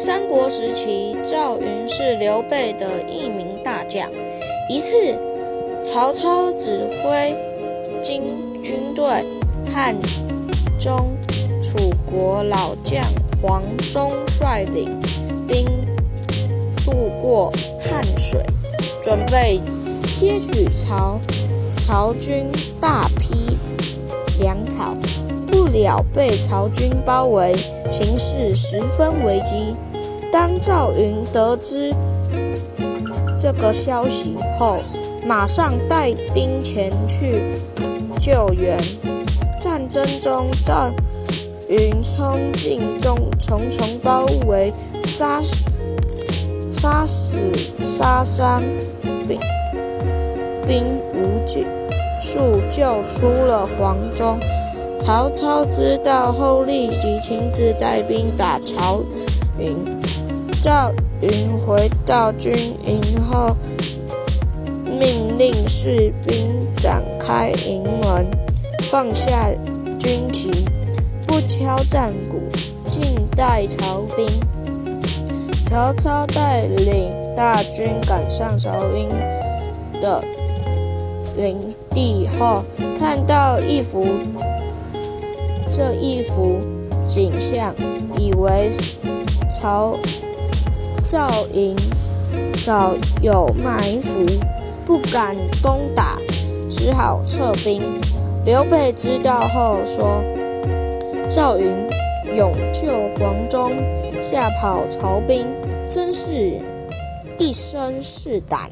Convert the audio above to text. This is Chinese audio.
三国时期，赵云是刘备的一名大将。一次，曹操指挥军军队，汉中楚国老将黄忠率领兵渡过汉水，准备接取曹曹军大批粮草。不料被曹军包围，形势十分危机。当赵云得知这个消息后，马上带兵前去救援。战争中，赵云冲进中重重包围，杀死杀死杀伤兵兵无数，救出了黄忠。曹操知道后，立即亲自带兵打曹云。赵云回到军营后，命令士兵展开营门，放下军旗，不敲战鼓，静待曹兵。曹操带领大军赶上曹云的领地后，看到一幅这一幅景象，以为曹。赵云早有埋伏，不敢攻打，只好撤兵。刘备知道后说：“赵云勇救黄忠，吓跑曹兵，真是一身是胆。”